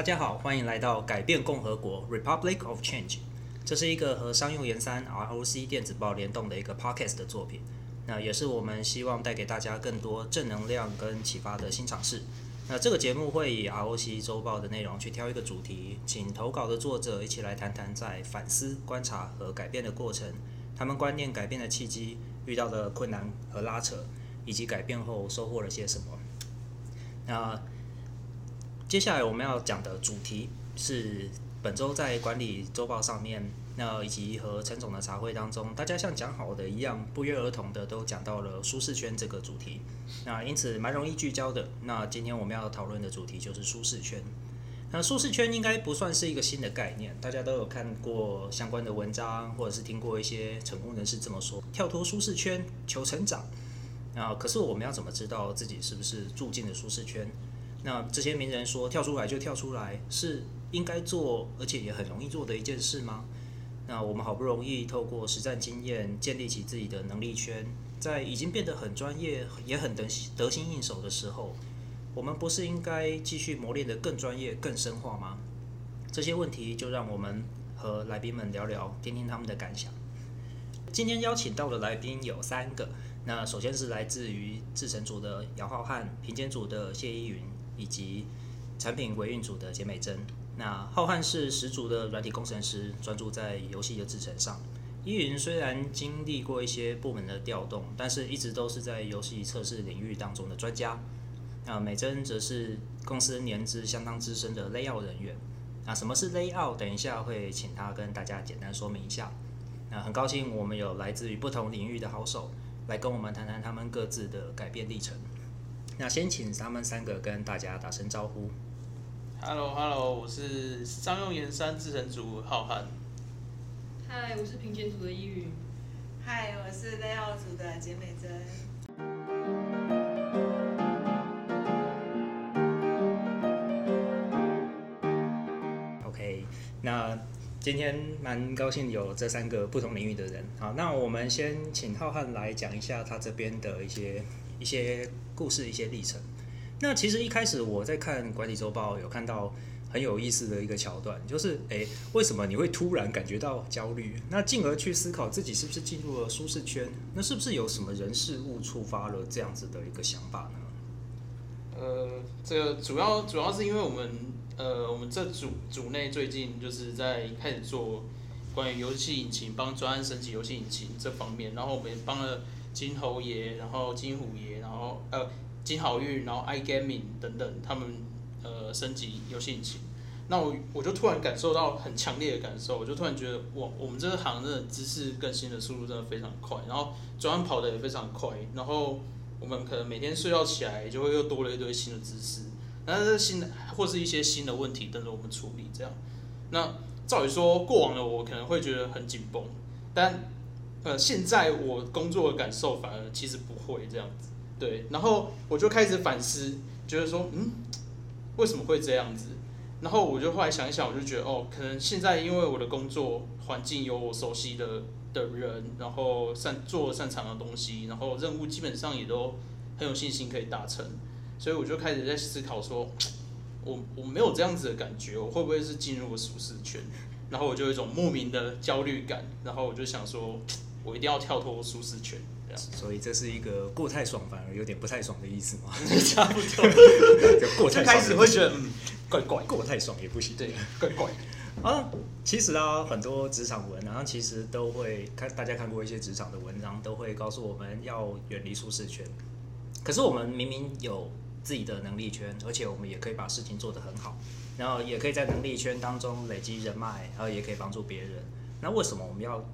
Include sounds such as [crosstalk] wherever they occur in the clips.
大家好，欢迎来到改变共和国 （Republic of Change）。这是一个和商用研三 ROC 电子报联动的一个 Podcast 的作品。那也是我们希望带给大家更多正能量跟启发的新尝试。那这个节目会以 ROC 周报的内容去挑一个主题，请投稿的作者一起来谈谈在反思、观察和改变的过程，他们观念改变的契机，遇到的困难和拉扯，以及改变后收获了些什么。那接下来我们要讲的主题是本周在管理周报上面，那以及和陈总的茶会当中，大家像讲好的一样，不约而同的都讲到了舒适圈这个主题。那因此蛮容易聚焦的。那今天我们要讨论的主题就是舒适圈。那舒适圈应该不算是一个新的概念，大家都有看过相关的文章，或者是听过一些成功人士这么说：跳脱舒适圈，求成长。那可是我们要怎么知道自己是不是住进了舒适圈？那这些名人说跳出来就跳出来，是应该做而且也很容易做的一件事吗？那我们好不容易透过实战经验建立起自己的能力圈，在已经变得很专业也很得得心应手的时候，我们不是应该继续磨练的更专业、更深化吗？这些问题就让我们和来宾们聊聊，听听他们的感想。今天邀请到的来宾有三个，那首先是来自于制程组的姚浩瀚、品鉴组的谢依云。以及产品维运组的简美珍。那浩瀚是十足的软体工程师，专注在游戏的制程上。依云虽然经历过一些部门的调动，但是一直都是在游戏测试领域当中的专家。那美珍则是公司年资相当资深的 layout 人员。那什么是 layout？等一下会请他跟大家简单说明一下。那很高兴我们有来自于不同领域的好手来跟我们谈谈他们各自的改变历程。那先请他们三个跟大家打声招呼。Hello，Hello，我是商用研三制成组浩瀚。嗨，我是品鉴组的依云。嗨，我是 layout 组的简美珍。OK，那今天蛮高兴有这三个不同领域的人。好，那我们先请浩瀚来讲一下他这边的一些一些。故事一些历程。那其实一开始我在看管理周报，有看到很有意思的一个桥段，就是诶，为什么你会突然感觉到焦虑？那进而去思考自己是不是进入了舒适圈？那是不是有什么人事物触发了这样子的一个想法呢？呃，这个主要主要是因为我们呃，我们这组组内最近就是在开始做关于游戏引擎帮专案升级游戏引擎这方面，然后我们帮了。金猴爷，然后金虎爷，然后呃金好运，然后 iGaming 等等，他们呃升级游戏引擎，那我我就突然感受到很强烈的感受，我就突然觉得我我们这个行的知识更新的速度真的非常快，然后转换跑的也非常快，然后我们可能每天睡觉起来就会又多了一堆新的知识，但是新的或是一些新的问题等着我们处理这样，那照理说过往的我可能会觉得很紧绷，但呃，现在我工作的感受反而其实不会这样子，对，然后我就开始反思，觉得说，嗯，为什么会这样子？然后我就后来想一想，我就觉得，哦，可能现在因为我的工作环境有我熟悉的的人，然后擅做擅长的东西，然后任务基本上也都很有信心可以达成，所以我就开始在思考说，我我没有这样子的感觉，我会不会是进入了舒适圈？然后我就有一种莫名的焦虑感，然后我就想说。我一定要跳脱舒适圈，这样。所以这是一个过太爽反而有点不太爽的意思吗？[laughs] 差不多。[laughs] 就过太爽。开始会觉得嗯，怪怪，过太爽也不行。对，怪怪。[laughs] 啊，其实啊，很多职场文，然后其实都会看，大家看过一些职场的文章，都会告诉我们要远离舒适圈。可是我们明明有自己的能力圈，而且我们也可以把事情做得很好，然后也可以在能力圈当中累积人脉，然后也可以帮助别人。那为什么我们要？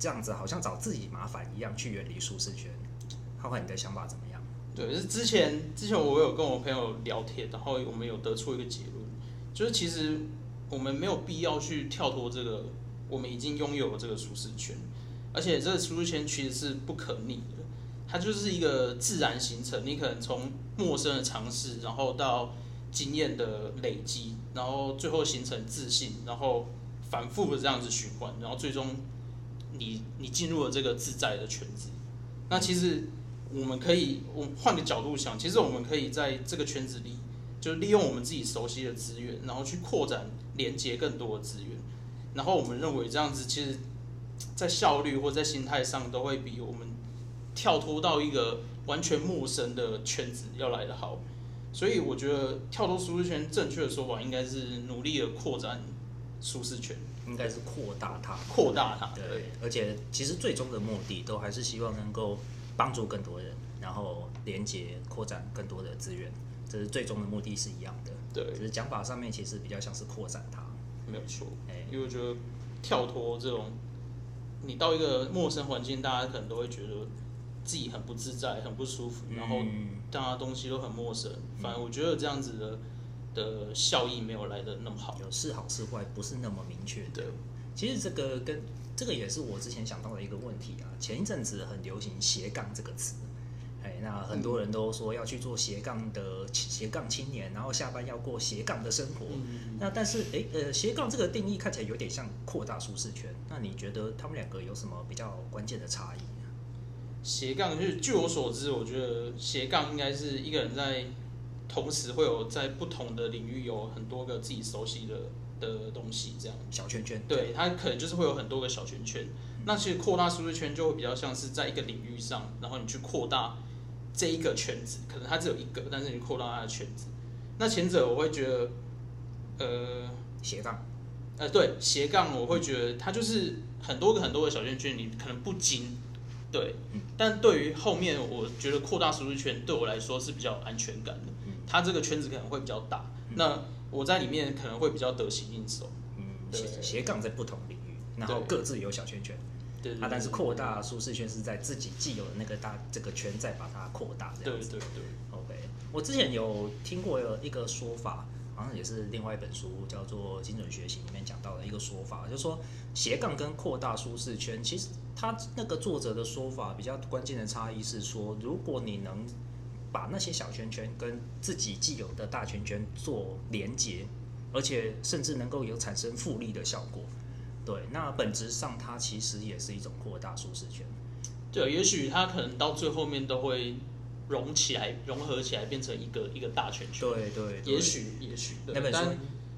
这样子好像找自己麻烦一样，去远离舒适圈。浩浩，你的想法怎么样？对，是之前之前我有跟我朋友聊天，然后我们有得出一个结论，就是其实我们没有必要去跳脱这个我们已经拥有的这个舒适圈，而且这个舒适圈其实是不可逆的，它就是一个自然形成。你可能从陌生的尝试，然后到经验的累积，然后最后形成自信，然后反复的这样子循环，然后最终。你你进入了这个自在的圈子，那其实我们可以，我换个角度想，其实我们可以在这个圈子里就利用我们自己熟悉的资源，然后去扩展连接更多的资源。然后我们认为这样子，其实，在效率或在心态上，都会比我们跳脱到一个完全陌生的圈子要来得好。所以我觉得跳脱舒适圈正确的说法应该是努力的扩展舒适圈，应该是扩大它，扩大它。对，而且其实最终的目的都还是希望能够帮助更多人，然后连接扩展更多的资源，这是最终的目的是一样的。对，只是讲法上面其实比较像是扩展它。没有错，哎因为我觉得跳脱这种，你到一个陌生环境，大家可能都会觉得自己很不自在、很不舒服，然后嗯大家东西都很陌生。反正我觉得这样子的的效益没有来的那么好。有是好是坏不是那么明确的对。其实这个跟这个也是我之前想到的一个问题啊。前一阵子很流行斜杠这个词，哎，那很多人都说要去做斜杠的斜杠青年，然后下班要过斜杠的生活。嗯，那但是哎呃，斜杠这个定义看起来有点像扩大舒适圈。那你觉得他们两个有什么比较关键的差异？斜杠就是据我所知，我觉得斜杠应该是一个人在同时会有在不同的领域有很多个自己熟悉的的东西，这样。小圈圈，对，它可能就是会有很多个小圈圈。那其实扩大舒适圈就会比较像是在一个领域上，然后你去扩大这一个圈子，可能它只有一个，但是你扩大它的圈子。那前者我会觉得，呃斜杠，呃，对斜杠，我会觉得它就是很多个很多个小圈圈，你可能不精，对。但对于后面，我觉得扩大舒适圈对我来说是比较有安全感的。它这个圈子可能会比较大，那我在里面可能会比较得心应手。嗯，对斜斜杠在不同领域，然后各自有小圈圈。对对啊，但是扩大舒适圈是在自己既有的那个大这个圈，再把它扩大这对样子。对对。OK，我之前有听过一个说法，好像也是另外一本书叫做《精准学习》里面讲到的一个说法，就是说斜杠跟扩大舒适圈，其实他那个作者的说法比较关键的差异是说，如果你能把那些小圈圈跟自己既有的大圈圈做连接，而且甚至能够有产生复利的效果，对，那本质上它其实也是一种扩大舒适圈。对，也许它可能到最后面都会融起来、融合起来，变成一个一个大圈圈。对对对也许也许，对那本书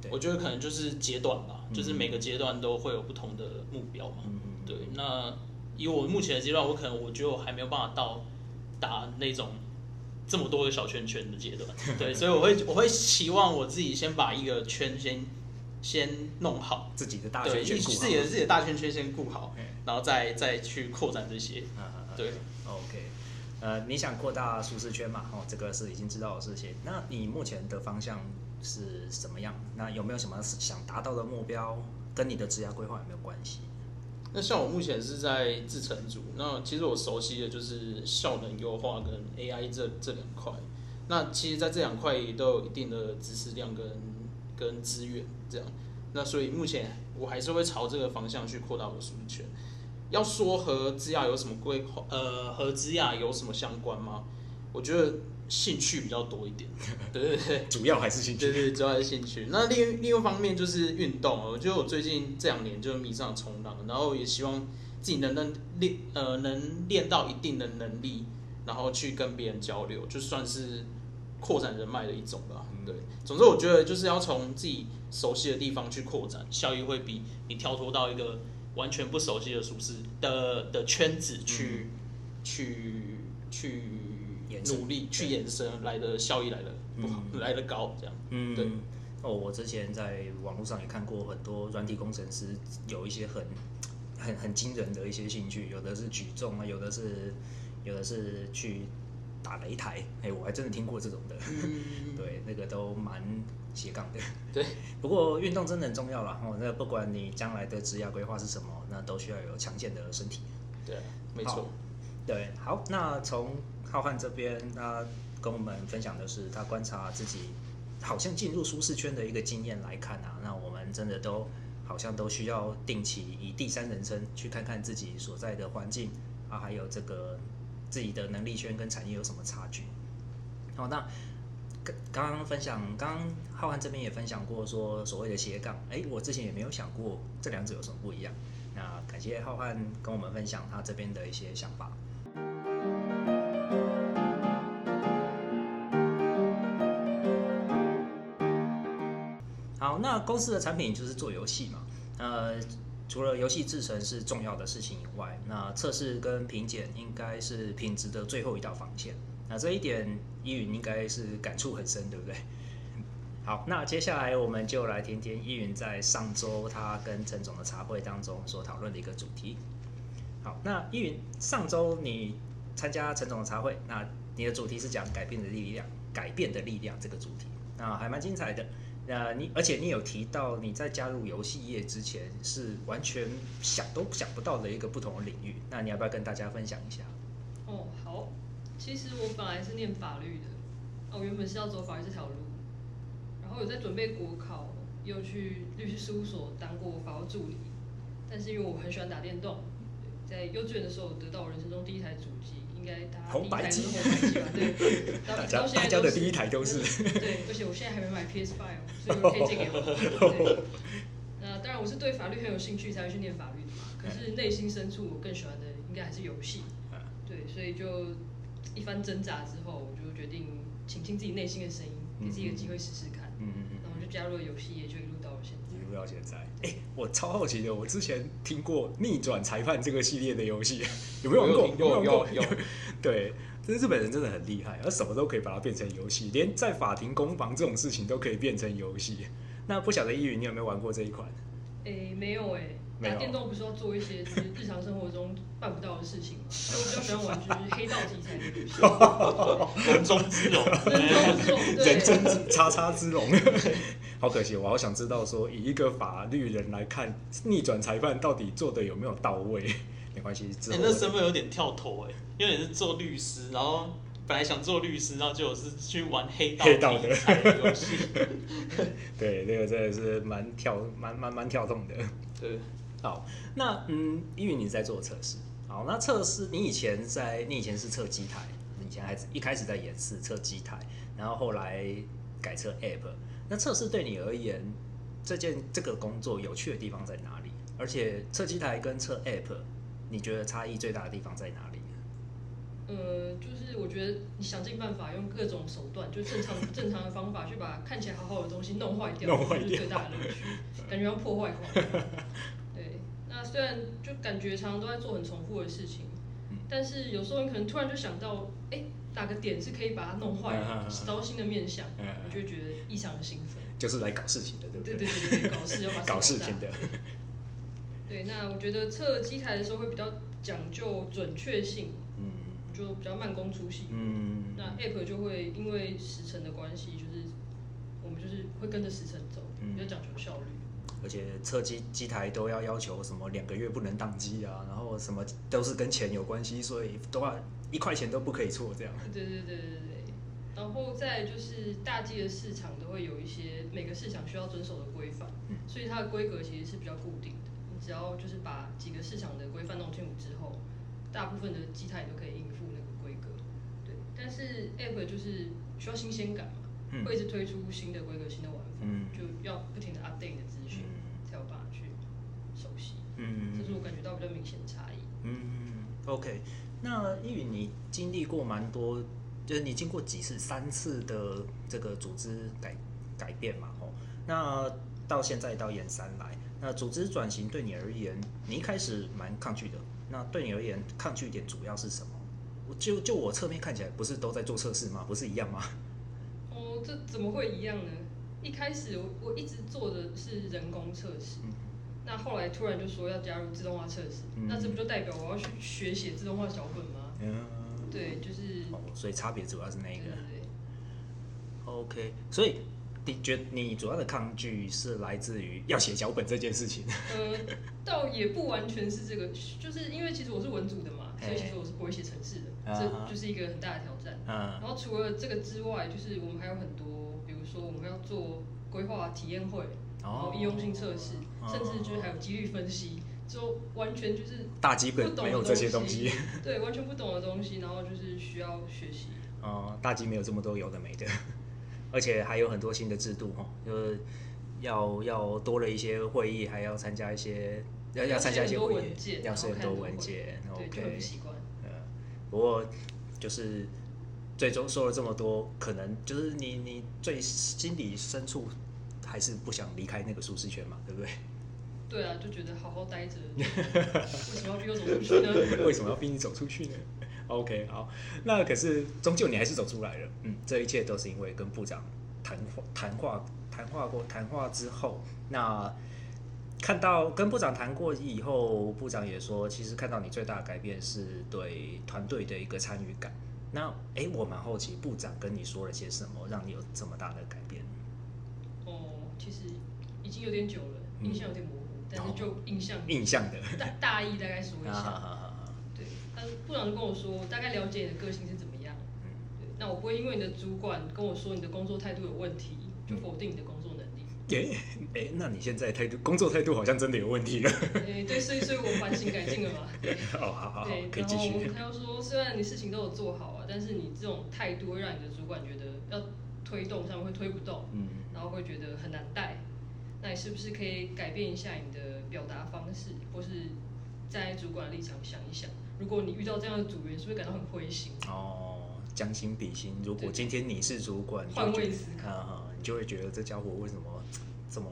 但我觉得可能就是阶段吧，嗯就是每个阶段都会有不同的目标嘛。嗯对，那以我目前的阶段，我可能我觉得我还没有办法到达那种这么多个小圈圈的阶段。[laughs] 对，所以我会我会期望我自己先把一个圈先先弄好，自己的大，圈圈自己的自己的大圈圈先顾好嗯，然后再再去扩展这些。啊对。OK，呃，你想扩大舒适圈嘛？哦，这个是已经知道的事情。那你目前的方向是什么样？那有没有什么想达到的目标？跟你的职业规划有没有关系？那像我目前是在制程组，那其实我熟悉的就是效能优化跟 AI 这这两块。那其实，在这两块都有一定的知识量跟跟资源这样。那所以目前我还是会朝这个方向去扩大我的舒适圈。要说和资亚有什么规划，呃，和资亚有什么相关吗？我觉得兴趣比较多一点。对 [laughs] 对对。主要还是兴趣对对，主要还是兴趣。那另另一方面就是运动，我觉得我最近这两年就迷上了冲浪，然后也希望自己能能练呃能练到一定的能力，然后去跟别人交流，就算是扩展人脉的一种吧。对，总之我觉得就是要从自己熟悉的地方去扩展，效益会比你跳脱到一个完全不熟悉的舒适的的圈子去、去去努力去延伸来的效益来的不好，来的高这样。嗯，对。哦，我之前在网络上也看过很多软体工程师有一些很很很惊人的一些兴趣，有的是举重啊，有的是有的是去打擂台，哎，我还真的听过这种的。嗯，[laughs] 对，那个都蛮斜杠的。[laughs] 对，不过运动真的很重要啦。哦，那不管你将来的职业规划是什么，那都需要有强健的身体。对，没好错。对，好，那从浩瀚这边，他跟我们分享的是他观察自己好像进入舒适圈的一个经验来看啊，那我们真的都好像都需要定期以第三人称去看看自己所在的环境啊，还有这个自己的能力圈跟产业有什么差距。好，那刚刚刚分享，刚刚浩瀚这边也分享过说所谓的斜杠，哎，我之前也没有想过这两者有什么不一样。那感谢浩瀚跟我们分享他这边的一些想法。那公司的产品就是做游戏嘛，呃，除了游戏制成是重要的事情以外，那测试跟品检应该是品质的最后一道防线。那这一点，依云应该是感触很深，对不对？[laughs] 好，那接下来我们就来听听依云在上周他跟陈总的茶会当中所讨论的一个主题。好，那依云上周你参加陈总的茶会，那你的主题是讲改变的力量，改变的力量这个主题，那还蛮精彩的。那你而且你有提到你在加入游戏业之前是完全想都想不到的一个不同的领域，那你要不要跟大家分享一下？哦，好，其实我本来是念法律的，哦，原本是要走法律这条路，然后有在准备国考，又去律师事务所当过法务助理，但是因为我很喜欢打电动，在幼稚园的时候得到我人生中第一台主机，应该大家第一台是红白机吧？对，到大家到现在都是大家的第一台都是。对，而且我现在还没买 PS Five，所以我可以借给我。对，[laughs] 那当然我是对法律很有兴趣才会去念法律的嘛。可是内心深处我更喜欢的应该还是游戏。对，所以就一番挣扎之后，我就决定倾听自己内心的声音，给自己一个机会试试看。嗯嗯嗯。然后就加入了游戏业，就一路到了现在。一路到现在，哎、我超好奇的，我之前听过逆转裁判这个系列的游戏，有没有玩过？有有有有 [laughs] 对，这日本人真的很厉害，而什么都可以把它变成游戏，连在法庭攻防这种事情都可以变成游戏。那不晓得依云，你有没有玩过这一款？诶，没有哎，没有打电动不是要做一些 [laughs] 就是日常生活中办不到的事情嘛？[laughs] 所以我比较喜欢玩就是黑道题材的游戏。人中之龙，人中之龙，人中之叉叉之龙，好可惜，我好想知道说，以一个法律人来看，逆转裁判到底做的有没有到位？[laughs] 没关系，之哎、后那身份有点跳脱哎，因为你是做律师，然后本来想做律师，然后结果是去玩黑道游戏。[laughs] 对，这个真的是蛮跳蛮蛮蛮跳动的。对，好，那嗯，因为你在做测试，好，那测试你以前在你以前是测机台，你以前还是一开始在演示测机台，然后后来改测 App，那测试对你而言，这件这个工作有趣的地方在哪里？而且测机台跟测 App，你觉得差异最大的地方在哪里？呃，就是我觉得你想尽办法用各种手段，就正常正常的方法去把看起来好好的东西弄坏掉，弄坏掉这是最大的乐趣，感觉要破坏光。[laughs] 对，那虽然就感觉常常都在做很重复的事情，嗯但是有时候你可能突然就想到，哎、哪个点是可以把它弄坏找到新的面向，我就会觉得异常的兴奋。就是来搞事情的，对不对？对对对，搞事要把 [laughs] 搞事大情的，[laughs] 对，那我觉得测机台的时候会比较讲究准确性，嗯。就比较慢工出细。活。嗯，那 App 就会因为时辰的关系，就是我们就是会跟着时辰走，嗯。比较讲究效率。而且测机机台都要要求什么两个月不能宕机啊，然后什么都是跟钱有关系，所以都要一块钱都不可以错这样。[laughs] 对对对对对。然后再就是大机的市场都会有一些每个市场需要遵守的规范，嗯所以它的规格其实是比较固定的。你只要就是把几个市场的规范弄清楚之后，大部分的机台都可以应付那个规格。对，但是 App 就是需要新鲜感嘛，嗯会一直推出新的规格、新的玩法，嗯就要不停的 update 你的资讯，才有办法去熟悉。嗯这是我感觉到比较明显的差异。嗯，OK。那因为你经历过蛮多，就是你经过几次、三次的这个组织改改变嘛，吼。那到现在到研三来，那组织转型对你而言，你一开始蛮抗拒的。那对你而言，抗拒点主要是什么？我就就我侧面看起来，不是都在做测试吗？不是一样吗？哦，这怎么会一样呢？一开始我我一直做的是人工测试，嗯那后来突然就说要加入自动化测试，嗯那这不就代表我要去学写自动化脚本吗？嗯，对，就是，哦，所以差别主要是那对个。对對，OK，所以你觉得你主要的抗拒是来自于要写脚本这件事情？呃，[laughs] 倒也不完全是这个，就是因为其实我是文组的嘛，所以其实我是不会写程式的，这就是一个很大的挑战。嗯然后除了这个之外，就是我们还有很多，比如说我们要做规划体验会，然后应用性测试，哦甚至就是还有几率分析，就完全就是大基本不懂的没有这些东东西。对，完全不懂的东西，然后就是需要学习。哦，大基没有这么多有的没的，[laughs] 而且还有很多新的制度哈，就是要要多了一些会议，还要参加一些要要参加一些要会议，写很多文件要写很多然后看文件对，就很，OK 不。习惯。嗯，不过就是最终说了这么多，可能就是你你最心底深处还是不想离开那个舒适圈嘛，对不对？对啊，就觉得好好待着，[laughs] 为什么要逼我走出去呢？[laughs] 为什么要逼你走出去呢？OK，好，那可是终究你还是走出来了。嗯，这一切都是因为跟部长谈话、谈话、谈话过、谈话之后，那看到跟部长谈过以后，部长也说，其实看到你最大的改变是对团队的一个参与感。那诶，我蛮好奇，部长跟你说了些什么，让你有这么大的改其实已经有点久了，印象有点模糊，但是就印象印象的大大意大概说一啊哈下。哈哈哈对，但是部长就跟我说，大概了解你的个性是怎么样。嗯对，那我不会因为你的主管跟我说你的工作态度有问题，就否定你的工作能力。诶诶，那你现在态度工作态度好像真的有问题了。诶，对，所以所以我反省改进了嘛。对，[laughs] 哦，好好好，对，可以然后继续。他又说，虽然你事情都有做好啊，但是你这种态度会让你的主管觉得要推动上面会推不动，嗯然后会觉得很难带。那你是不是可以改变一下你的表达方式，或是站在主管的立场想一想，如果你遇到这样的组员，是不是感到很灰心？哦，将心比心，如果今天你是主管，换位思考你就会觉得这家伙为什么这么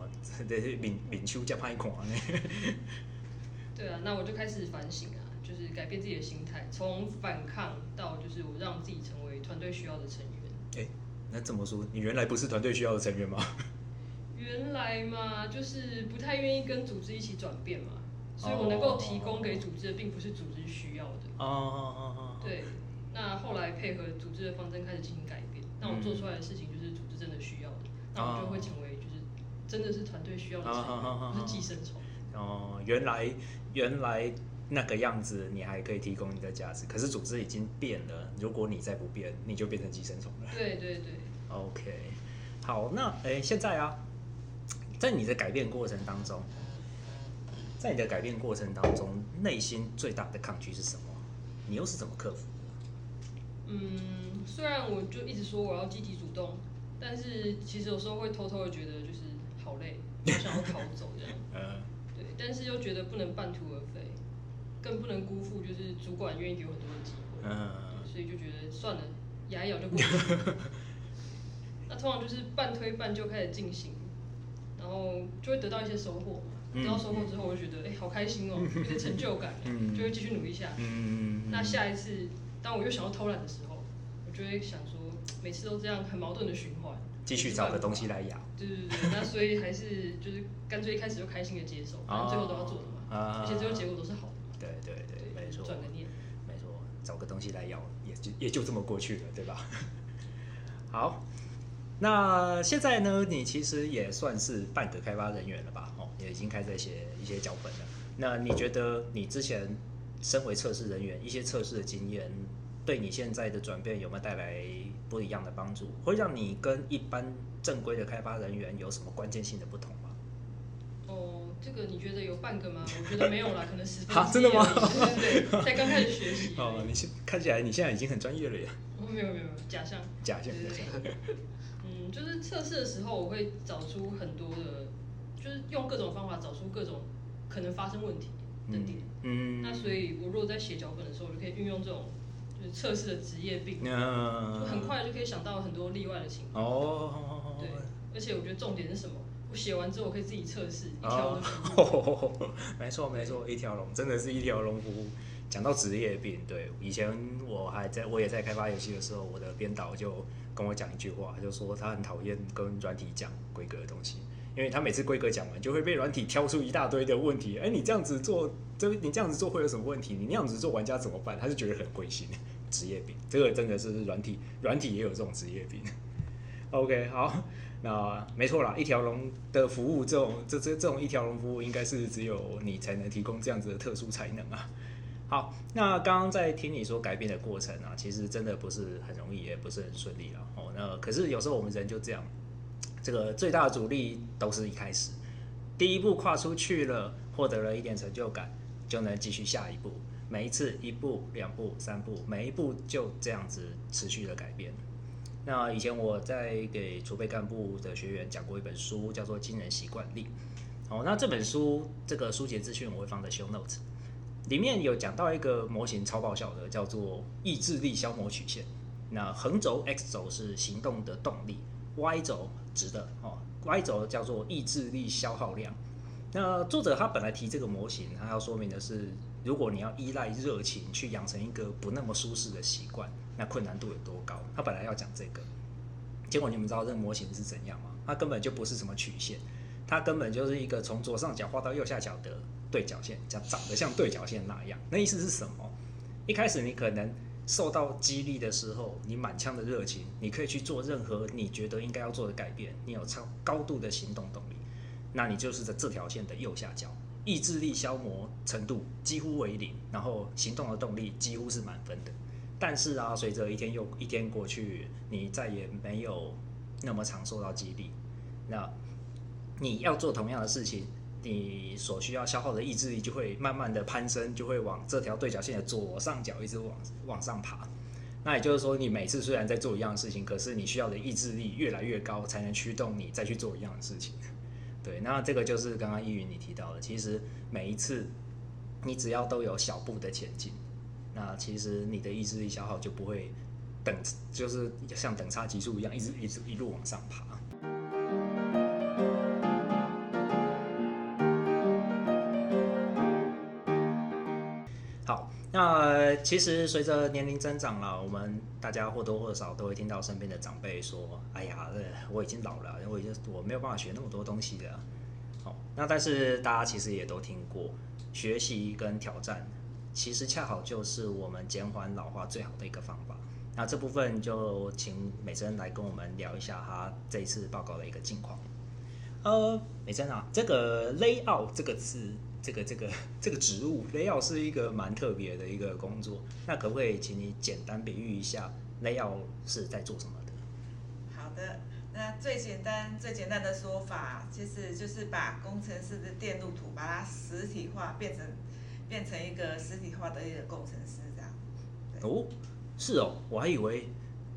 这领领袖加派款呢？[laughs] [laughs] 对啊，那我就开始反省啊，就是改变自己的心态，从反抗到就是我让自己成为团队需要的成员。那这么说，你原来不是团队需要的成员吗？原来嘛，就是不太愿意跟组织一起转变嘛，所以我能够提供给组织的，并不是组织需要的。哦哦哦哦，对，那后来配合组织的方针开始进行改变，那我做出来的事情就是组织真的需要的，那我就会成为就是真的是团队需要的成员，不是寄生虫。哦，原来原来那个样子，你还可以提供你的价值，可是组织已经变了，如果你再不变，你就变成寄生虫了。对对对，OK，好，那诶，现在啊，在你的改变过程当中，在你的改变过程当中，内心最大的抗拒是什么？你又是怎么克服的？嗯，虽然我就一直说我要积极主动，但是其实有时候会偷偷的觉得就是好累，我想要逃走这样。呃，[laughs] 对，但是又觉得不能半途而废，更不能辜负就是主管愿意给我很多的机会，嗯所以就觉得算了，牙一咬就过去了。[laughs] 那通常就是半推半就开始进行，然后就会得到一些收获嘛。嗯得到收获之后，我就觉得哎、好开心哦，[laughs] 有点成就感，嗯就会继续努力下去。嗯，那下一次，当我又想要偷懒的时候，我就会想说，每次都这样很矛盾的循环，继续找个东西来咬，对对对，那所以还是就是干脆一开始就开心的接受，反正最后都要做的嘛，啊而且最后结果都是好对对对，没错，转个念。没错，找个东西来咬，也就也就这么过去了，对吧？[laughs] 好，那现在呢，你其实也算是半个开发人员了吧？哦，也已经开始写一些脚本了。那你觉得你之前身为测试人员，一些测试的经验，对你现在的转变有没有带来不一样的帮助？会让你跟一般正规的开发人员有什么关键性的不同吗？你觉得有半个吗？我觉得没有啦，可能十分哈真的吗对对对，才刚开始学习。[laughs] 哦，你现看起来你现在已经很专业了呀，哦没有没有没有假象。假象嗯，就是测试的时候，我会找出很多的，就是用各种方法找出各种可能发生问题的点。嗯，那所以，我如果在写脚本的时候，我就可以运用这种就是测试的职业病，嗯就很快就可以想到很多例外的情况。哦，对，而且我觉得重点是什么？我写完之后，我可以自己测试一条龙服务。[laughs] 没错没错，一条龙真的是一条龙服务。讲到职业病，对，以前我还在我也在开发游戏的时候，我的编导就跟我讲一句话，就说他很讨厌跟软体讲规格的东西，因为他每次规格讲完，就会被软体挑出一大堆的问题。哎，你这样子做，这你这样子做会有什么问题？你那样子做玩家怎么办？他就觉得很灰心，职业病，这个真的是软体，软体也有这种职业病。OK，好，那没错啦，一条龙的服务，这种这这这种一条龙服务，应该是只有你才能提供这样子的特殊才能啊。好，那刚刚在听你说改变的过程啊，其实真的不是很容易，也不是很顺利了哦。那可是有时候我们人就这样，这个最大的阻力都是一开始，第一步跨出去了，获得了一点成就感，就能继续下一步。每一次一步、两步、三步，每一步就这样子持续的改变。那以前我在给储备干部的学员讲过一本书，叫做《惊人习惯力》。哦，那这本书这个书节资讯我会放在 show notes，里面有讲到一个模型超爆笑的，叫做意志力消磨曲线。那横轴 x 轴是行动的动力 Y 轴直的哦，Y 轴叫做意志力消耗量。那作者他本来提这个模型，他要说明的是，如果你要依赖热情去养成一个不那么舒适的习惯，那困难度有多高？他本来要讲这个，结果你们知道这个模型是怎样吗？它根本就不是什么曲线，它根本就是一个从左上角画到右下角的对角线，叫长得像对角线那样。那意思是什么？一开始你可能受到激励的时候，你满腔的热情，你可以去做任何你觉得应该要做的改变，你有超高度的行动动力。那你就是在这条线的右下角，意志力消磨程度几乎为零，然后行动的动力几乎是满分的。但是啊，随着一天又一天过去，你再也没有那么常受到激励。那你要做同样的事情，你所需要消耗的意志力就会慢慢的攀升，就会往这条对角线的左上角一直往往上爬。那也就是说，你每次虽然在做一样的事情，可是你需要的意志力越来越高，才能驱动你再去做一样的事情。对，那这个就是刚刚依云你提到的，其实每一次你只要都有小步的前进，那其实你的意志力消耗就不会等，就是像等差级数一样，一直一直一路往上爬。好，那其实随着年龄增长了，我们大家或多或少都会听到身边的长辈说：“哎呀，我已经老了，我已经我没有办法学那么多东西了。”好，那但是大家其实也都听过，学习跟挑战，其实恰好就是我们减缓老化最好的一个方法。那这部分就请美珍来跟我们聊一下她这一次报告的一个近况。呃，美珍啊，这个 layout 这个词。这个这个 [laughs] 这个职务，layout 是一个蛮特别的一个工作。那可不可以请你简单比喻一下，layout 是在做什么的？好的，那最简单最简单的说法，其实就是把工程师的电路图，把它实体化，变成变成一个实体化的一个工程师这样。哦，是哦，我还以为。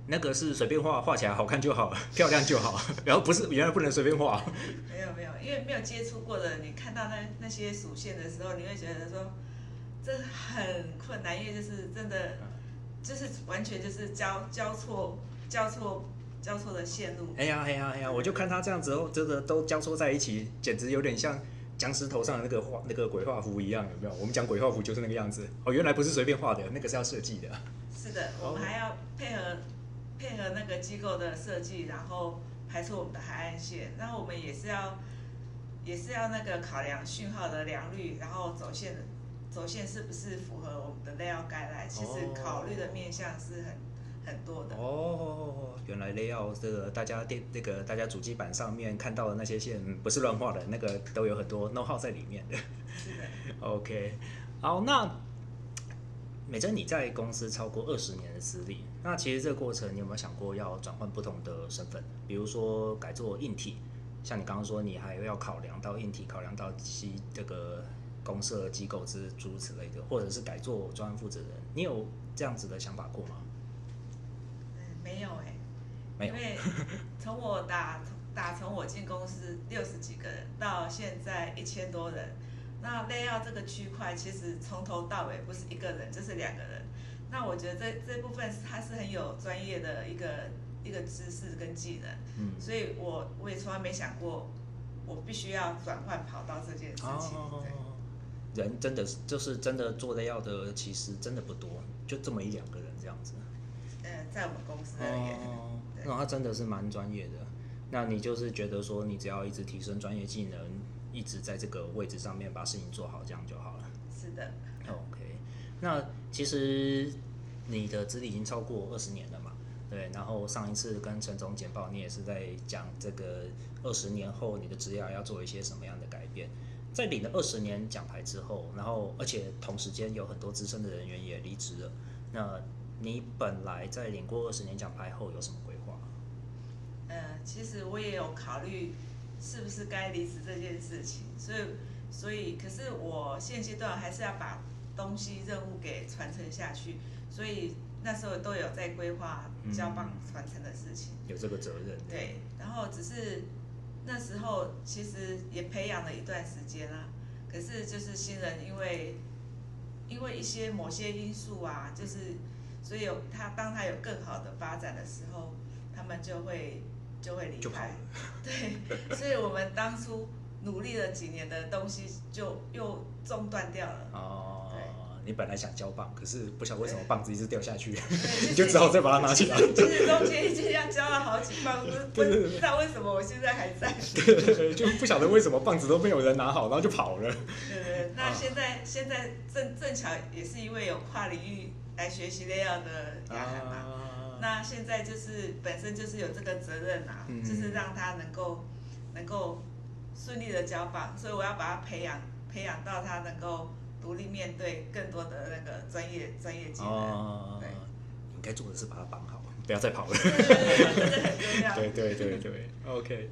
那个是随便画，画起来好看就好，[laughs] 漂亮就好。[laughs] 然后不是，原来不能随便画。没有没有，因为没有接触过的，你看到那那些属线的时候，你会觉得说这很困难，因为就是真的，就是完全就是交交错交错交错的线路。哎呀哎呀哎呀！我就看他这样子哦，真的都交错在一起，简直有点像僵尸头上的那个画那个鬼画符一样，有没有？我们讲鬼画符就是那个样子。哦，原来不是随便画的，那个是要设计的。是的，我们还要配合。配合那个机构的设计，然后排出我们的海岸线，然后我们也是要，也是要那个考量讯号的良率，然后走线的走线是不是符合我们的 layout 概览，其实考虑的面向是很很多的。哦，原来 layout 这个大家电那个大家主机板上面看到的那些线不是乱画的，那个都有很多 know how 在里面的。是的。[laughs] OK，好，那。美珍，你在公司超过二十年的资历，那其实这个过程，你有没有想过要转换不同的身份？比如说改做硬体，像你刚刚说，你还要考量到硬体，考量到机这个公社机构之诸如此类的，或者是改做专案负责人，你有这样子的想法过吗？嗯，没有哎，没有，因为从我打打从我进公司六十几个人，到现在一千多人。那 layout 这个区块其实从头到尾不是一个人，就是两个人。那我觉得这这部分它是很有专业的一个一个知识跟技能，嗯，所以我我也从来没想过我必须要转换跑道这件事情。哦人真的是就是真的做 layout 的，其实真的不多，就这么一两个人这样子。呃，在我们公司而言，那他真的是蛮专业的。那你就是觉得说，你只要一直提升专业技能。一直在这个位置上面把事情做好，这样就好了。是的。OK，那其实你的资历已经超过二十年了嘛？对。然后上一次跟陈总简报，你也是在讲这个二十年后你的职业要做一些什么样的改变。在领了二十年奖牌之后，然后而且同时间有很多资深的人员也离职了。那你本来在领过二十年奖牌后有什么规划？呃，其实我也有考虑。是不是该离职这件事情？所以，所以，可是我现阶段还是要把东西任务给传承下去，所以那时候都有在规划交棒传承的事情，有这个责任。对，然后只是那时候其实也培养了一段时间啦，可是就是新人因为因为一些某些因素啊，就是所以有他当他有更好的发展的时候，他们就会。就会离开。[laughs] 对，所以我们当初努力了几年的东西就又中断掉了。哦，你本来想交棒，可是不晓得为什么棒子一直掉下去，[laughs] 你就只好再把它拿起来。其实中间已经要交了好几棒，不不知道为什么我现在还在。[laughs] 对对对，就不晓得为什么棒子都没有人拿好，然后就跑了。对对对，那啊现在现在正正巧也是因为有跨领域来学习 layout 的雅涵嘛，啊，那现在就是本身就是有这个责任啊，嗯就是让他能够能够顺利的交棒，所以我要把他培养培养到他能够独立面对更多的那个专业专业技能。哦对，你应该做的是把他绑好，不要再跑了。对对对，这个很重要。对对对对，[laughs] OK。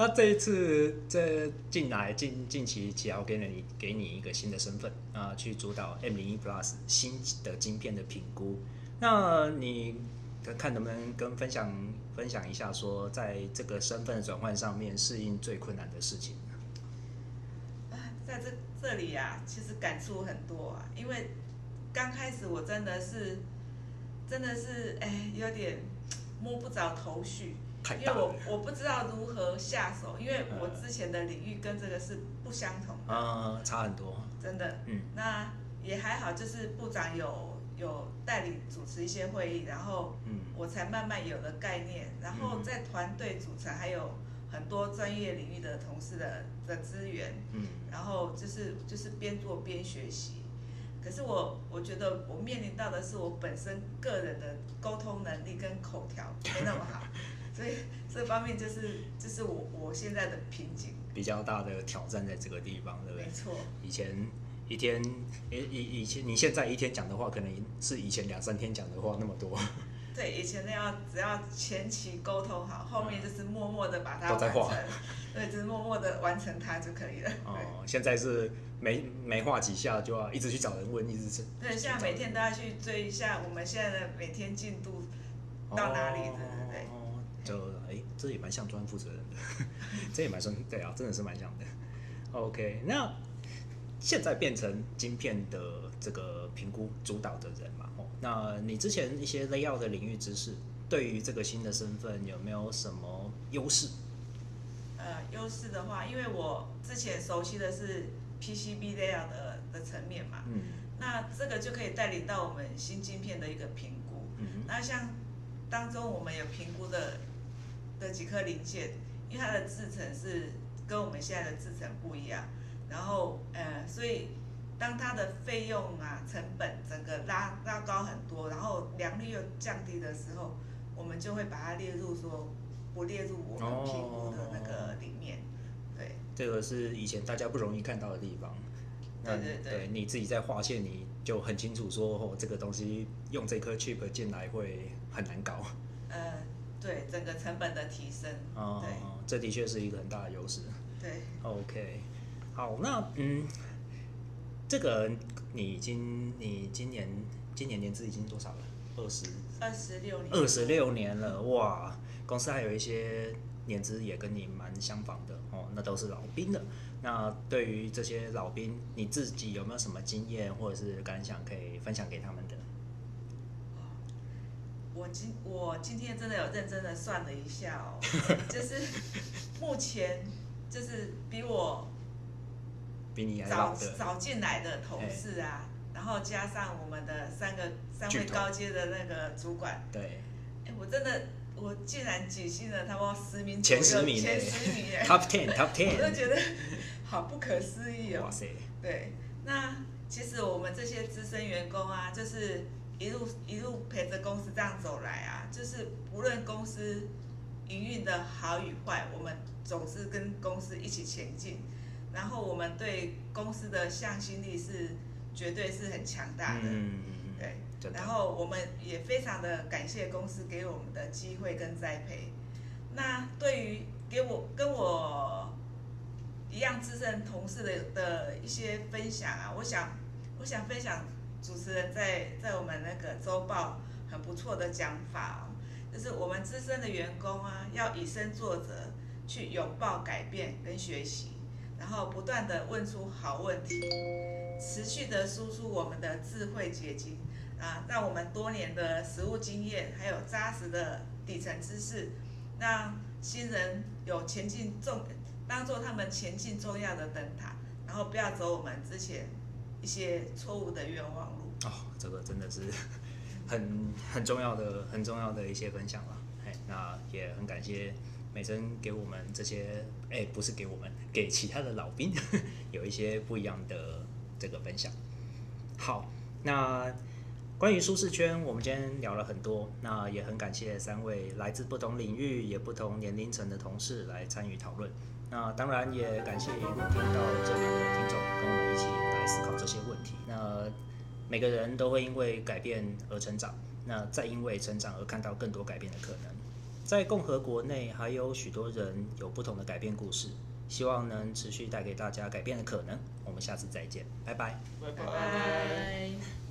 那这一次这进来近近期，只要给了你给你一个新的身份啊、去主导 M 零一 Plus 新的晶片的评估。那你看能不能跟分享分享一下，说在这个身份转换上面适应最困难的事情？啊在这这里啊，其实感触很多啊，因为刚开始我真的是真的是哎有点摸不着头绪，太大了我我不知道如何下手，因为我之前的领域跟这个是不相同的，啊、差很多。真的。嗯那也还好，就是部长有有带领主持一些会议，然后嗯我才慢慢有了概念，然后嗯在团队组成还有很多专业领域的同事的的资源，嗯然后就是就是边做边学习。可是我我觉得我面临到的是我本身个人的沟通能力跟口条没那么好，[laughs] 所以这方面就是就是我我现在的瓶颈。比较大的挑战在这个地方，对不对没？错，以前一天，以以以前你现在一天讲的话，可能是以前两三天讲的话那么多，[laughs] 对，以前那要只要前期沟通好，后面就是默默的把它都在画完成，对，就是默默的完成它就可以了。哦，现在是没没画几下就要一直去找人问，一直是对，对，现在每天都要去追一下我们现在的每天进度到哪里，对对对。哦，就哎、这也蛮像专负责人的，这也蛮像，对啊，真的是蛮像的。OK，那现在变成晶片的这个评估主导的人嘛，哦，那你之前一些 layout 的领域知识，对于这个新的身份有没有什么优势？呃，优势的话，因为我之前熟悉的是 PCB layout 的的层面嘛，嗯那这个就可以带领到我们新晶片的一个评估。嗯那像当中我们有评估的的几颗零件，因为它的制成是跟我们现在的制程不一样，然后呃，所以当它的费用啊成本整个拉拉高很多，然后良率又降低的时候，我们就会把它列入说不列入我们评估的那个里面。对这个是以前大家不容易看到的地方。那对对对你自己在划线，你就很清楚说，哦，这个东西用这颗 chip 进来会很难搞。呃，[laughs] 对整个成本的提升。哦、对这的确是一个很大的优势。对。OK，好，那嗯，这个你已经你今年今年年资已经多少了？二十二十六年，二十六年了，哇！公司还有一些年资也跟你蛮相仿的哦，那都是老兵的。那对于这些老兵，你自己有没有什么经验或者是感想可以分享给他们的？我今我今天真的有认真的算了一下哦，[laughs] 就是目前就是比我比你早，早进来的同事啊，然后加上我们的三个三位高阶的那个主管，对。哎，我真的我竟然挤进了差不多十名前十名前欸。十名哎，，[laughs] Top Ten，Top 我就觉 Ten，得好不可思议哦。哇。塞，对，那其实我们这些资深员工啊，就是一路一路陪着公司这样走来啊，就是不论公司营运的好与坏，我们总是跟公司一起前进。然后我们对公司的向心力是绝对是很强大的，嗯，嗯嗯，对然后我们也非常的感谢公司给我们的机会跟栽培。那对于给我跟我一样资深同事的的一些分享啊，我想我想分享主持人在在我们那个周报很不错的讲法哦，就是我们资深的员工啊，要以身作则，去拥抱改变跟学习，然后不断的问出好问题，持续的输出我们的智慧结晶。啊，让我们多年的实务经验，还有扎实的底层知识，让新人有前进重，当做他们前进重要的灯塔，然后不要走我们之前一些错误的冤枉路。哦，这个真的是很很重要的、很重要的一些分享了。哎，那也很感谢美珍给我们这些，哎，不是给我们，给其他的老兵 [laughs] 有一些不一样的这个分享。好，那关于舒适圈，我们今天聊了很多，那也很感谢三位来自不同领域也不同年龄层的同事来参与讨论。那当然也感谢一路听到这里的听众，跟我们一起来思考这些问题。那每个人都会因为改变而成长，那再因为成长而看到更多改变的可能。在共和国内，还有许多人有不同的改变故事，希望能持续带给大家改变的可能。我们下次再见，拜拜。拜拜拜。